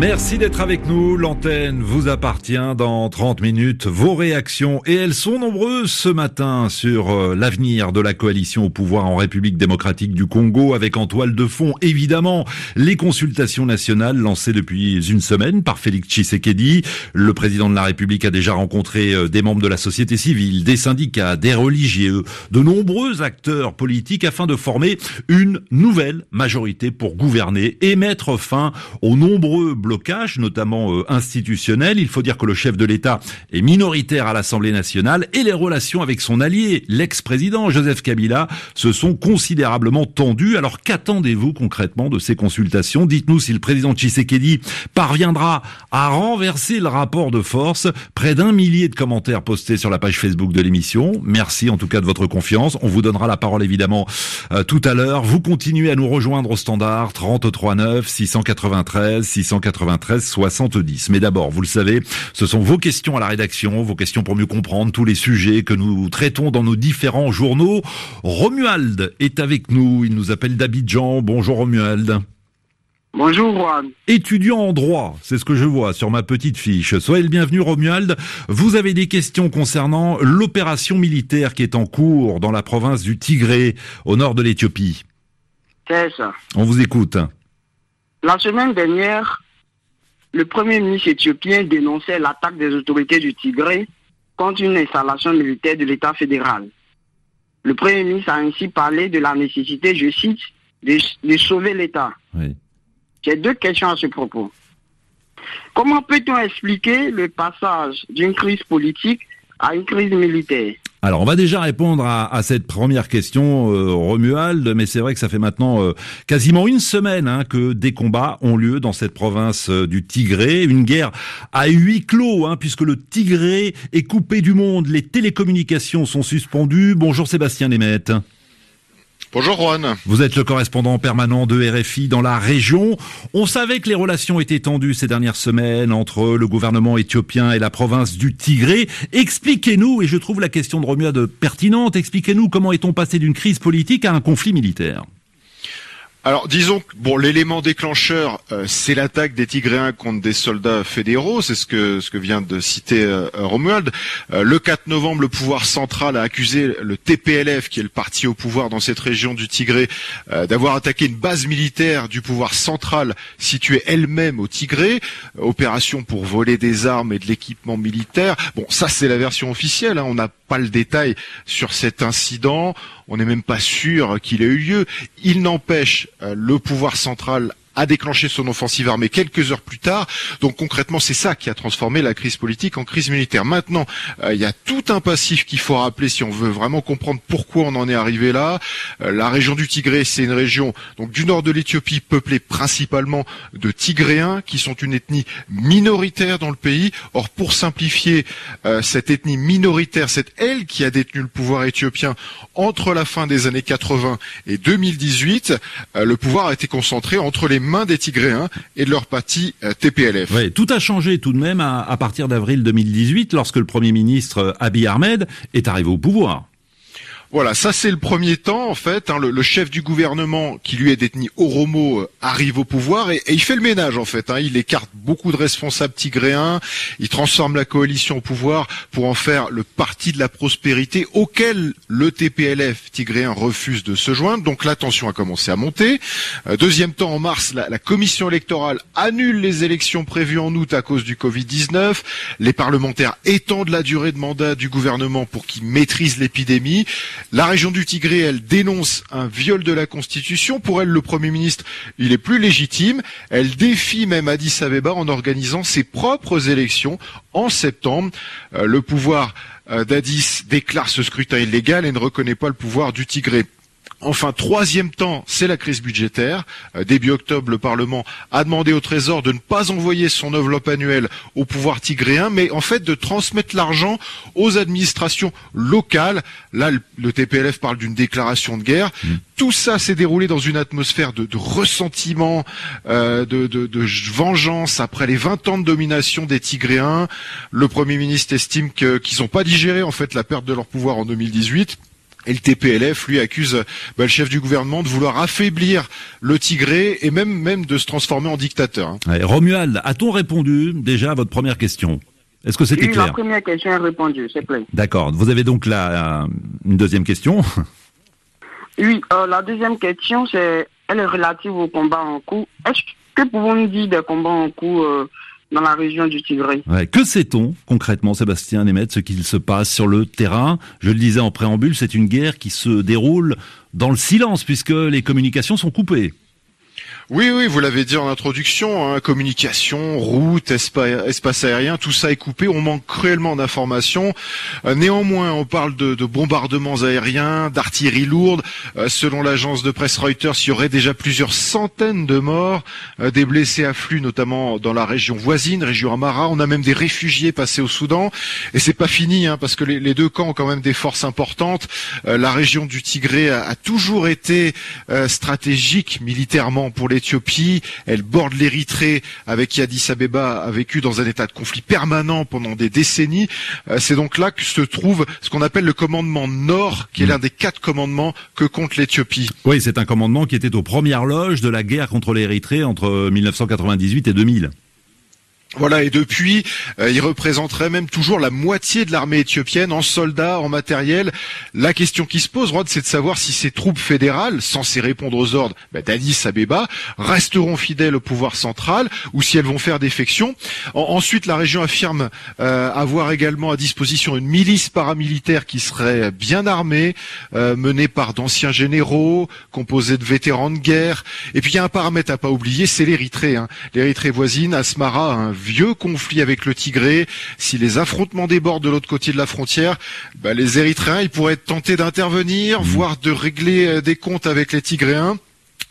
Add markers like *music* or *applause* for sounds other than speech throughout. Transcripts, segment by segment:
Merci d'être avec nous. L'antenne vous appartient dans 30 minutes. Vos réactions, et elles sont nombreuses ce matin sur euh, l'avenir de la coalition au pouvoir en République démocratique du Congo avec en toile de fond, évidemment, les consultations nationales lancées depuis une semaine par Félix Tshisekedi. Le président de la République a déjà rencontré euh, des membres de la société civile, des syndicats, des religieux, de nombreux acteurs politiques afin de former une nouvelle majorité pour gouverner et mettre fin aux nombreux blocage, notamment euh, institutionnel. Il faut dire que le chef de l'État est minoritaire à l'Assemblée nationale et les relations avec son allié, l'ex-président Joseph Kabila, se sont considérablement tendues. Alors qu'attendez-vous concrètement de ces consultations? Dites-nous si le président Tshisekedi parviendra à renverser le rapport de force. Près d'un millier de commentaires postés sur la page Facebook de l'émission. Merci en tout cas de votre confiance. On vous donnera la parole évidemment euh, tout à l'heure. Vous continuez à nous rejoindre au standard 339 693 693 93 70. Mais d'abord, vous le savez, ce sont vos questions à la rédaction, vos questions pour mieux comprendre tous les sujets que nous traitons dans nos différents journaux. Romuald est avec nous, il nous appelle d'Abidjan. Bonjour Romuald. Bonjour Juan. Étudiant en droit, c'est ce que je vois sur ma petite fiche. Soyez le bienvenu Romuald. Vous avez des questions concernant l'opération militaire qui est en cours dans la province du Tigré, au nord de l'Éthiopie. C'est ça. On vous écoute. La semaine dernière, le premier ministre éthiopien dénonçait l'attaque des autorités du Tigré contre une installation militaire de l'État fédéral. Le premier ministre a ainsi parlé de la nécessité, je cite, de, sauver l'État. J'ai deux questions à ce propos. Comment peut-on expliquer le passage d'une crise politique à une crise militaire? Alors, on va déjà répondre à, cette première question, euh, Romuald, mais c'est vrai que ça fait maintenant euh, quasiment une semaine hein, que des combats ont lieu dans cette province euh, du Tigré, une guerre à huis clos, hein, puisque le Tigré est coupé du monde, les télécommunications sont suspendues. Bonjour Sébastien Nemeth. Bonjour Juan. Vous êtes le correspondant permanent de RFI dans la région. On savait que les relations étaient tendues ces dernières semaines entre le gouvernement éthiopien et la province du Tigré. Expliquez-nous, et je trouve la question de Romuald pertinente, expliquez-nous comment est-on passé d'une crise politique à un conflit militaire? Alors disons que bon l'élément déclencheur euh, c'est l'attaque des Tigréens contre des soldats fédéraux, c'est ce que ce que vient de citer euh, Romuald. Euh, le 4 novembre, le pouvoir central a accusé le TPLF qui est le parti au pouvoir dans cette région du Tigré d'avoir attaqué une base militaire du pouvoir central située elle-même au Tigré, opération pour voler des armes et de l'équipement militaire. Bon, ça c'est la version officielle, hein. on n'a pas le détail sur cet incident on n'est même pas sûr qu'il ait eu lieu. Il n'empêche, euh, le pouvoir central a déclenché son offensive armée quelques heures plus tard. Donc concrètement, c'est ça qui a transformé la crise politique en crise militaire. Maintenant, euh, il y a tout un passif qu'il faut rappeler si on veut vraiment comprendre pourquoi on en est arrivé là. Euh, la région du Tigré, c'est une région donc du nord de l'Éthiopie peuplée principalement de Tigréens qui sont une ethnie minoritaire dans le pays. Or, pour simplifier, euh, cette ethnie minoritaire, c'est elle qui a détenu le pouvoir éthiopien entre la fin des années 80 et 2018. le pouvoir a été concentré entre les main des Tigréens et de leur parti euh, TPLF. Tout a changé tout de même à, à partir d'avril 2018 lorsque le Premier ministre euh, Abiy Ahmed est arrivé au pouvoir. Voilà, ça c'est le premier temps en fait. Hein, le, chef du gouvernement qui lui est détenu Oromo euh, arrive au pouvoir et, il fait le ménage en fait. Hein. il écarte beaucoup de responsables tigréens, il transforme la coalition au pouvoir pour en faire le parti de la prospérité auquel le TPLF tigréen refuse de se joindre. Donc la tension a commencé à monter. Euh, deuxième temps, en mars, la, commission électorale annule les élections prévues en août à cause du Covid-19. Les parlementaires étendent la durée de mandat du gouvernement pour qu'il maîtrise l'épidémie. La région du Tigré, elle dénonce un viol de la Constitution. Pour elle, le Premier ministre, il est plus légitime. Elle défie même Addis Abeba en organisant ses propres élections en septembre. Euh, le pouvoir euh, d'Addis déclare ce scrutin illégal et ne reconnaît pas le pouvoir du Tigré. Enfin, troisième temps, c'est la crise budgétaire. Euh, début octobre, le Parlement a demandé au Trésor de ne pas envoyer son enveloppe annuelle au pouvoir tigréen, mais en fait de transmettre l'argent aux administrations locales. Là, le, TPLF parle d'une déclaration de guerre. Mmh. Tout ça s'est déroulé dans une atmosphère de, ressentiment, euh, de, vengeance après les 20 ans de domination des Tigréens. Le Premier ministre estime qu'ils n'ont pas digéré en fait la perte de leur pouvoir en 2018. Et le TPLF, lui, accuse bah, le chef du gouvernement de vouloir affaiblir le Tigré et même, même de se transformer en dictateur. Hein. Romuald, a-t-on répondu déjà à votre première question? Est-ce que c'était clair? La première question est répondue, c'est plein. D'accord. Vous avez donc là une deuxième question? *laughs* Oui, euh, la deuxième question, c'est, elle est relative au combat en cours. Est-ce que pouvons-nous dire des combats en cours euh, dans la région du Tigré Que sait-on concrètement, Sébastien Nemeth, ce qu'il se passe sur le terrain? Je le disais en préambule, c'est une guerre qui se déroule dans le silence puisque les communications sont coupées. Oui, oui, vous l'avez dit en introduction, hein, communication, route, espace aérien, tout ça est coupé. On manque cruellement d'informations. Euh, néanmoins, on parle de, bombardements aériens, d'artillerie lourde. Euh, selon l'agence de presse Reuters, il y aurait déjà plusieurs centaines de morts. Euh, des blessés affluent notamment dans la région voisine, région Amara. On a même des réfugiés passés au Soudan. Et c'est pas fini, hein, parce que les, deux camps ont quand même des forces importantes. la région du Tigré a, a toujours été stratégique militairement pour les Éthiopie, elle borde l'Érythrée avec qui Addis Abeba a vécu dans un état de conflit permanent pendant des décennies. Euh, c'est donc là que se trouve ce qu'on appelle le commandement Nord, qui est mm. l'un des quatre commandements que compte l'Éthiopie. Oui, c'est un commandement qui était aux premières loges de la guerre contre l'Érythrée entre 1998 et 2000. Voilà, et depuis, euh, il représenterait même toujours la moitié de l'armée éthiopienne en soldats, en matériel. La question qui se pose, Rod, c'est de savoir si ces troupes fédérales, censées répondre aux ordres bah, d'Addis Abeba, resteront fidèles au pouvoir central ou si elles vont faire défection. ensuite, la région affirme euh, avoir également à disposition une milice paramilitaire qui serait bien armée, euh, menée par d'anciens généraux, composée de vétérans de guerre. Et puis il y a un paramètre à pas oublier, c'est l'Érythrée. Hein. L'Érythrée voisine, Asmara, un vieux conflit avec le Tigré. Si les affrontements débordent de l'autre côté de la frontière, bah, les Érythréens ils pourraient être tentés d'intervenir, mmh. voire de régler euh, des comptes avec les Tigréens.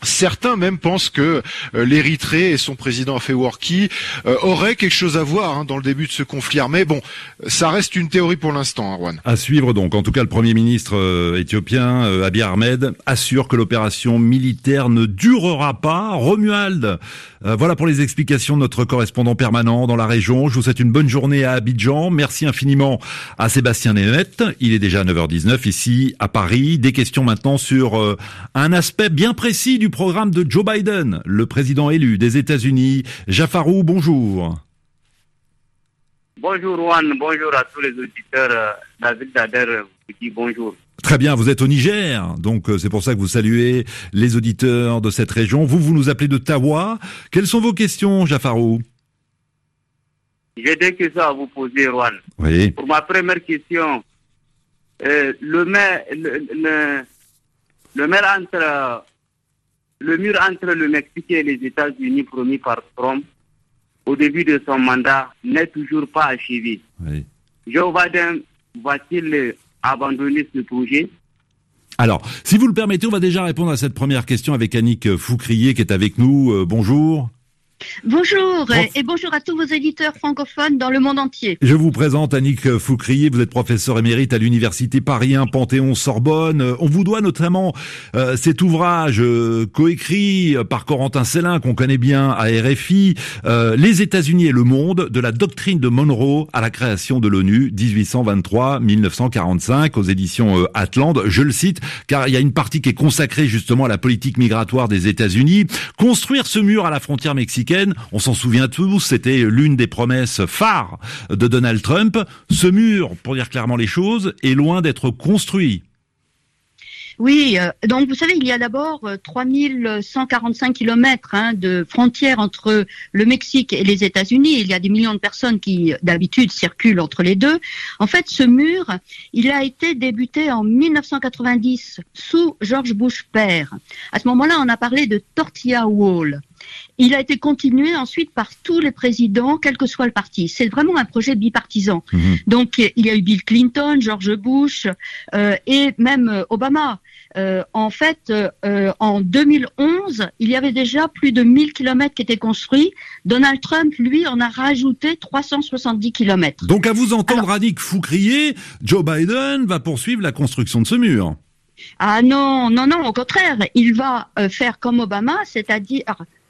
Certains même pensent que euh, l'Érythrée et son président Afewerki euh, auraient quelque chose à voir hein, dans le début de ce conflit armé. Bon, ça reste une théorie pour l'instant, Arwan. À suivre donc. En tout cas, le Premier ministre euh, éthiopien, Abiy Ahmed, assure que l'opération militaire ne durera pas. Romuald, voilà pour les explications de notre correspondant permanent dans la région. Je vous souhaite une bonne journée à Abidjan. Merci infiniment à Sébastien Nemeth. Il est déjà 9h19 ici à Paris. Des questions maintenant sur un aspect bien précis du programme de Joe Biden, le président élu des États-Unis. Jafarou, bonjour. Bonjour Juan, bonjour à tous les auditeurs. Euh, David Dader vous dit bonjour. Très bien, vous êtes au Niger, donc euh, c'est pour ça que vous saluez les auditeurs de cette région. Vous, vous nous appelez de Tawa. Quelles sont vos questions, Jafarou J'ai deux questions à vous poser, Juan. Oui. Pour ma première question, euh, le maire, le, le maire entre le mur entre le Mexique et les États-Unis promis par Trump au début de son mandat n'est toujours pas achevé. Joe Biden va-t-il abandonner ce projet? Alors, si vous le permettez, on va déjà répondre à cette première question avec Annick Foucrier qui est avec nous. Euh, bonjour. Bonjour et bonjour à tous vos éditeurs francophones dans le monde entier. Je vous présente Annick Foucrier, vous êtes professeur émérite à l'université Paris 1 Panthéon-Sorbonne. On vous doit notamment euh, cet ouvrage euh, coécrit par Corentin Célin qu'on connaît bien à RFI, euh, Les États-Unis et le monde, de la doctrine de Monroe à la création de l'ONU 1823-1945 aux éditions Atlante. Je le cite car il y a une partie qui est consacrée justement à la politique migratoire des États-Unis. Construire ce mur à la frontière mexicaine on s'en souvient tous, c'était l'une des promesses phares de Donald Trump. Ce mur, pour dire clairement les choses, est loin d'être construit. Oui, euh, donc vous savez, il y a d'abord 3145 euh, kilomètres hein, de frontières entre le Mexique et les États-Unis. Il y a des millions de personnes qui, d'habitude, circulent entre les deux. En fait, ce mur, il a été débuté en 1990 sous George Bush père. À ce moment-là, on a parlé de Tortilla Wall. Il a été continué ensuite par tous les présidents, quel que soit le parti. C'est vraiment un projet bipartisan. Mhm. Donc il y a eu Bill Clinton, George Bush euh, et même euh, Obama. Euh, en fait, euh, en 2011, il y avait déjà plus de 1000 kilomètres qui étaient construits. Donald Trump, lui, en a rajouté 370 kilomètres. Donc à vous entendre, Alors- Annick Foucrier, Joe Biden va poursuivre la construction de ce mur. Ah non, non, non, au contraire, il va faire comme Obama, c'est-à-dire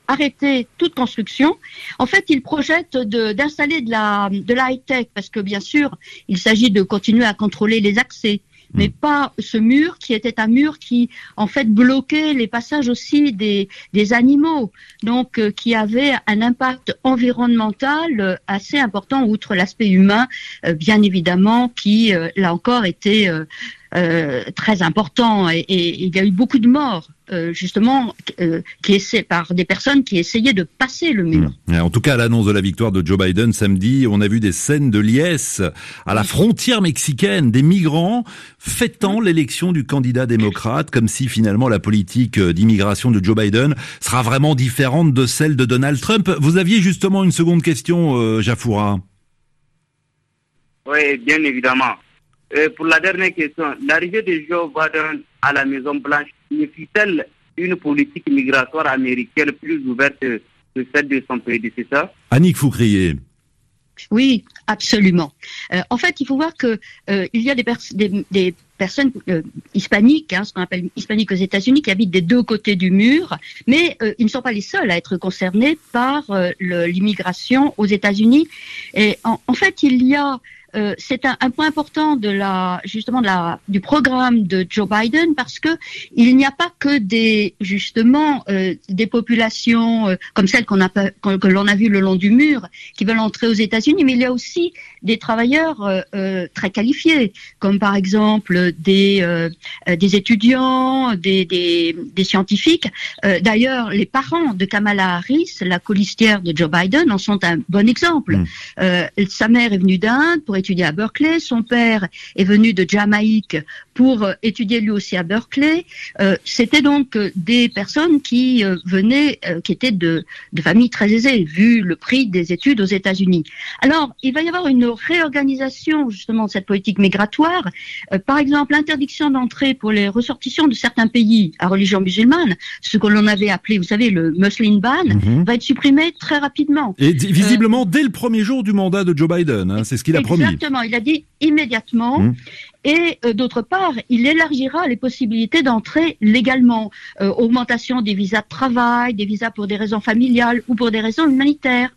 arrêter toute construction. En fait, il projette de- d'installer de la, de la high-tech, parce que bien sûr, il s'agit de continuer à contrôler les accès, mais pas ce mur qui était un mur qui, en fait, bloquait les passages aussi des, des animaux, donc euh, qui avait un impact environnemental euh, assez important, outre l'aspect humain, euh, bien évidemment, qui, euh, là encore, était... euh, très important et, et il y a eu beaucoup de morts euh, justement euh, qui essaient par des personnes qui essayaient de passer le mur. Ouais, En tout cas, à l'annonce de la victoire de Joe Biden samedi, on a vu des scènes de liesse à la frontière mexicaine, des migrants fêtant l'élection du candidat démocrate, comme si finalement la politique d'immigration de Joe Biden sera vraiment différente de celle de Donald Trump. Vous aviez justement une seconde question, euh, Jafoura. Oui, bien évidemment. Euh, pour la dernière question, l'arrivée de Joe Biden à la Maison Blanche signifie-t-elle une politique migratoire américaine plus ouverte que celle de son prédécesseur? Annick Foucrier. Oui, absolument. Euh, en fait, il faut voir que euh, il y a des, pers- des, des personnes euh, hispaniques, hein, ce qu'on appelle hispaniques aux États-Unis, qui habitent des deux côtés du mur, mais euh, ils ne sont pas les seuls à être concernés par euh, l'immigration aux États-Unis. Et en, en fait, il y a euh, c'est un, un point important de la justement de la du programme de Joe Biden parce que il n'y a pas que des justement euh, des populations euh, comme celles qu'on a qu'on- que l'on a vu le long du mur qui veulent entrer aux États-Unis, mais il y a aussi des travailleurs euh, euh, très qualifiés, comme par exemple des des étudiants, des des, des scientifiques. Euh, D'ailleurs, les parents de Kamala Harris, la colistière de Joe Biden, en sont un bon exemple. Mm. Euh, sa mère est venue d'Inde pour étudier à Berkeley, son père est venu de Jamaïque pour euh, étudier lui aussi à Berkeley. Euh, C'était donc euh, des personnes qui euh, venaient, euh, qui étaient de, de familles très aisées, vu le prix des études aux États-Unis. Alors, il va y avoir une réorganisation justement de cette politique migratoire. Par exemple, l'interdiction d'entrée pour les ressortissants de certains pays à religion musulmane, ce que l'on avait appelé, vous savez, le Muslim ban, Mhm. va être supprimé très rapidement. Et visiblement dès le premier jour du mandat de Joe Biden, hein, c'est ce qu'il a promis. Exactement, il a dit immédiatement. Mmh. Et euh, d'autre part, il élargira les possibilités d'entrer légalement. Euh, augmentation des visas de travail, des visas pour des raisons familiales ou pour des raisons humanitaires.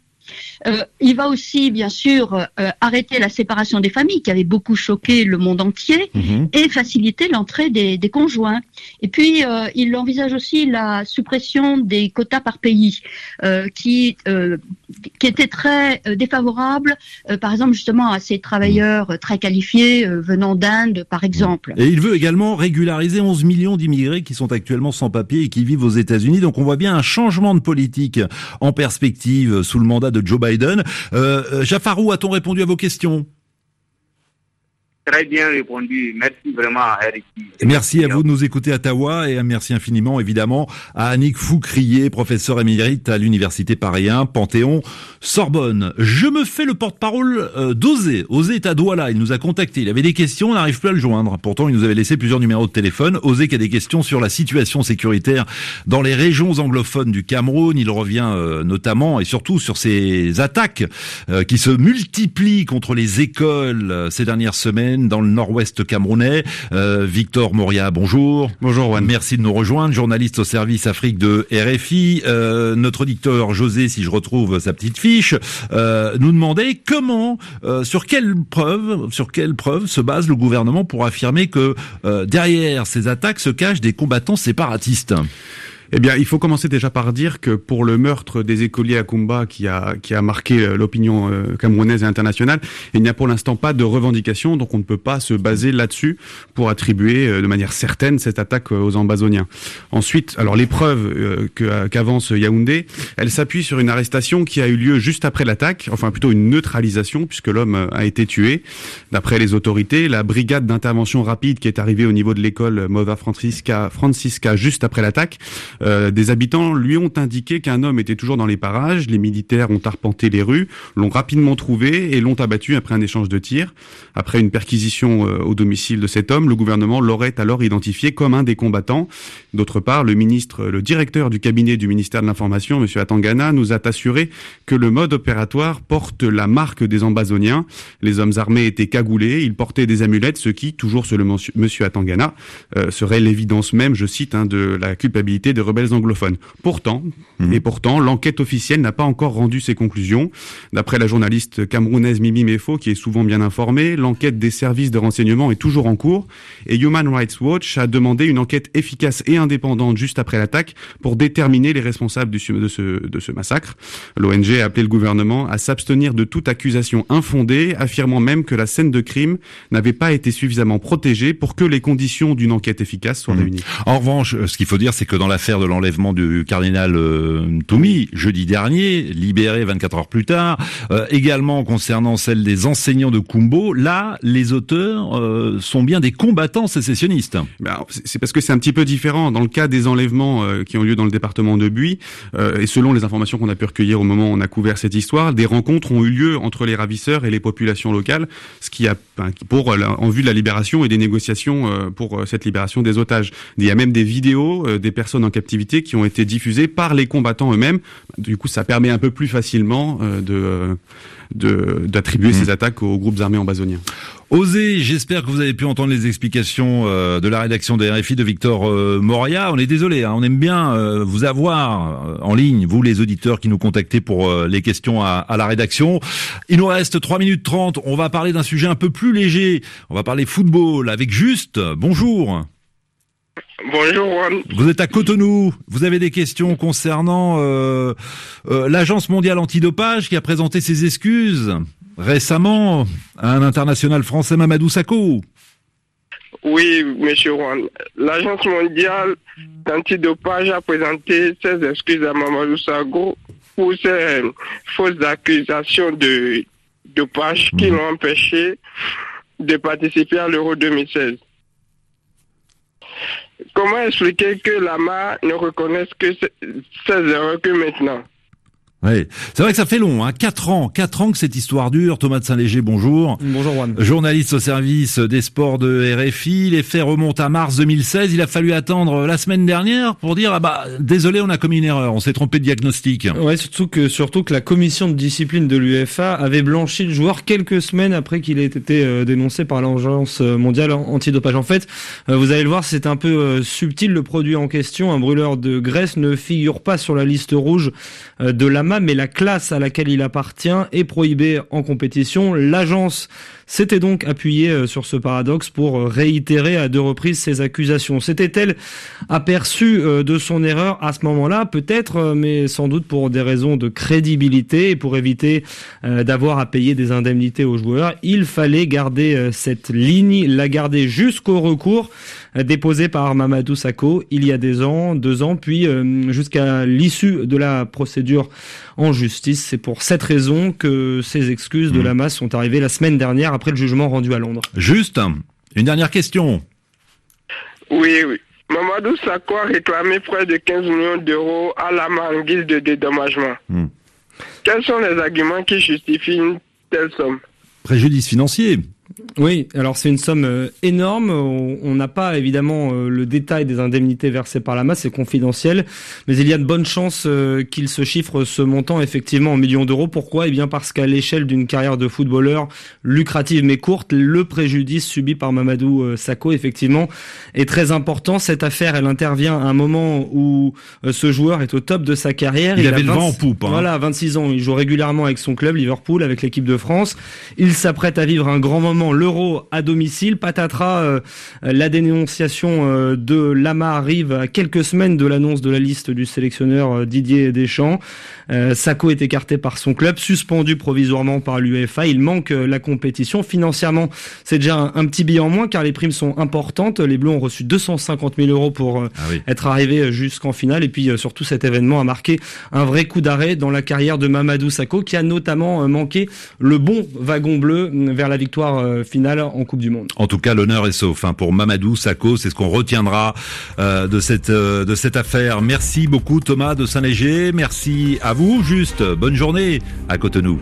Euh, il va aussi, bien sûr, euh, arrêter la séparation des familles qui avait beaucoup choqué le monde entier Mhm. et faciliter l'entrée des, des conjoints. Et puis, euh, il envisage aussi la suppression des quotas par pays, qui qui était très défavorable, par exemple justement à ces travailleurs très qualifiés venant d'Inde, par exemple. Et il veut également régulariser 11 millions d'immigrés qui sont actuellement sans papier et qui vivent aux États-Unis. Donc on voit bien un changement de politique en perspective sous le mandat de Joe Biden. Euh, euh, Jafarou, a-t-on répondu à vos questions? Très bien répondu. Merci vraiment, Eric. Merci à vous de nous écouter à Ottawa et merci infiniment évidemment à Annick Foucrier, professeur émérite à l'Université Paris 1, Panthéon, Sorbonne. Je me fais le porte-parole euh, d'Osé. Osé est à Douala, il nous a contacté, il avait des questions, on n'arrive plus à le joindre. Pourtant, il nous avait laissé plusieurs numéros de téléphone. Osé qui a des questions sur la situation sécuritaire dans les régions anglophones du Cameroun. Il revient euh, notamment et surtout sur ces attaques euh, qui se multiplient contre les écoles ces dernières semaines dans le nord-ouest camerounais. Euh, Victor Moria, bonjour. Bonjour Juan. Merci de nous rejoindre, journaliste au service Afrique de RFI. Euh, notre auditeur José, si je retrouve sa petite fiche, euh, nous demandait comment, euh, sur quelle preuve, sur quelle preuve se base le gouvernement pour affirmer que euh, derrière ces attaques se cachent des combattants séparatistes. Eh bien, il faut commencer déjà par dire que pour le meurtre des écoliers à Kumba qui a qui a marqué euh, l'opinion euh, camerounaise et internationale, il n'y a pour l'instant pas de revendication, donc on ne peut pas se baser là-dessus pour attribuer euh, de manière certaine cette attaque aux ambazoniens. Ensuite, alors les preuves qu'avance Yaoundé, elles s'appuient sur une arrestation qui a eu lieu juste après l'attaque, enfin plutôt une neutralisation puisque l'homme a été tué. D'après les autorités, la brigade d'intervention rapide qui est arrivée au niveau de l'école Mother Francisca, Francisca juste après l'attaque des habitants lui ont indiqué qu'un homme était toujours dans les parages. Les militaires ont arpenté les rues, l'ont rapidement trouvé et l'ont abattu après un échange de tirs. Après une perquisition au domicile de cet homme, le gouvernement l'aurait alors identifié comme un des combattants. D'autre part, le ministre, le directeur du cabinet du ministère de l'Information, M. Atangana, nous a assuré que le mode opératoire porte la marque des ambazoniens. Les hommes armés étaient cagoulés, ils portaient des amulettes, ce qui, toujours selon M. Atangana, euh, serait l'évidence même, je cite, hein, de la culpabilité des rebelles anglophones. Pourtant, mmh. et pourtant, l'enquête officielle n'a pas encore rendu ses conclusions. D'après la journaliste camerounaise Mimi Mefo, qui est souvent bien informée, l'enquête des services de renseignement est toujours en cours et Human Rights Watch a demandé une enquête efficace et indépendante juste après l'attaque pour déterminer les responsables de, ce, de ce massacre. L'ONG a appelé le gouvernement à s'abstenir de toute accusation infondée, affirmant même que la scène de crime n'avait pas été suffisamment protégée pour que les conditions d'une enquête efficace soient mmh. réunies. En revanche, ce qu'il faut dire, c'est que dans l'affaire de l'enlèvement du cardinal euh, Toumi, jeudi dernier, libéré 24 heures plus tard, euh, également concernant celle des enseignants de Kumbo, là, les auteurs euh, sont bien des combattants sécessionnistes. Ben, c'est parce que c'est un petit peu différent. Dans le cas des enlèvements euh, qui ont lieu dans le département de Buis, et selon les informations qu'on a pu recueillir au moment où on a couvert cette histoire, des rencontres ont eu lieu entre les ravisseurs et les populations locales, ce qui a pour en vue de la libération et des négociations euh, pour euh, cette libération des otages. Il y a même des vidéos euh, des personnes en qui ont été diffusées par les combattants eux-mêmes. Du coup, ça permet un peu plus facilement de d'attribuer mmh. ces attaques aux groupes armés ambazoniens. Osez, j'espère que vous avez pu entendre les explications euh, de la rédaction des RFI de Victor euh, Moria. On est désolé, hein, on aime bien euh, vous avoir en ligne, vous les auditeurs qui nous contactez pour les questions à, à, la rédaction. Il nous reste 3 minutes 30, on va parler d'un sujet un peu plus léger. On va parler football avec Juste. Bonjour. Bonjour Juan. Vous êtes à Cotonou. Vous avez des questions concernant euh, euh, l'Agence mondiale antidopage qui a présenté ses excuses récemment à un international français Mamadou Sakho. Oui, monsieur Juan. L'Agence mondiale antidopage a présenté ses excuses à Mamadou Sakho pour ses fausses accusations de dopage qui mhm. l'ont empêché de participer à l'Euro 2016. Comment expliquer que l'AMA ne reconnaisse que ces erreurs que maintenant? Oui, c'est vrai que ça fait long, hein. Quatre ans, quatre ans que cette histoire dure. Thomas de Saint-Léger, bonjour. Bonjour Juan. Journaliste au service des sports de RFI. Les faits remontent à mars 2016. Il a fallu attendre la semaine dernière pour dire ah bah désolé, on a commis une erreur, on s'est trompé de diagnostic. Ouais, surtout que surtout que la commission de discipline de l'UEFA avait blanchi le joueur quelques semaines après qu'il ait été euh, dénoncé par l'agence mondiale antidopage. En fait, euh, vous allez le voir, c'est un peu euh, subtil. Le produit en question, un brûleur de graisse, ne figure pas sur la liste rouge de mais la classe à laquelle il appartient est prohibée en compétition. L'agence s'était donc appuyée euh, sur ce paradoxe pour euh, réitérer à deux reprises ses accusations. S'était-elle aperçue euh, de son erreur à ce moment-là? Peut-être, mais sans doute pour des raisons de crédibilité et pour éviter d'avoir à payer des indemnités aux joueurs. Il fallait garder cette ligne, la garder jusqu'au recours déposé par Mamadou Sakho il y a des ans, deux ans, puis jusqu'à l'issue de la procédure en justice. C'est pour cette raison que ces excuses de mmh. la masse sont arrivées la semaine dernière après le jugement rendu à Londres. Juste, une dernière question. Oui, oui. Mamadou Sakho a réclamé près de 15 millions d'euros à la en guise de dédommagement. Mmh. Quels sont les arguments qui justifient une telle somme? Préjudice financier. Oui, alors c'est une somme euh, énorme. On n'a pas évidemment euh, le détail des indemnités versées par la masse, c'est confidentiel, mais il y a de bonnes chances euh, qu'il se chiffre ce montant effectivement en millions d'euros. Pourquoi? Eh bien parce qu'à l'échelle d'une carrière de footballeur lucrative mais courte, le préjudice subi par Mamadou Sakho effectivement est très important. Cette affaire, elle intervient à un moment où ce joueur est au top de sa carrière. Il, avait le vent en poupe. Hein. Voilà, 26 ans, il joue régulièrement avec son club Liverpool, avec l'équipe de France. Il s'apprête à vivre un grand moment l'euro à domicile. Patatras, euh, la dénonciation euh, de Lama arrive à quelques semaines de l'annonce de la liste du sélectionneur euh, Didier Deschamps. Sako est écarté par son club, suspendu provisoirement par l'UEFA. Il manque la compétition. Financièrement, c'est déjà un, petit billet en moins car les primes sont importantes. Les Bleus ont reçu 250 000 euros pour ah être arrivés jusqu'en finale. Et puis surtout, cet événement a marqué un vrai coup d'arrêt dans la carrière de Mamadou Sako qui a notamment manqué le bon wagon bleu vers la victoire finale en Coupe du Monde. En tout cas, l'honneur est sauf hein, pour Mamadou Sakho. C'est ce qu'on retiendra de cette de cette affaire. Merci beaucoup Thomas de Saint-Léger. Merci à vous. Juste bonne journée à Cotonou.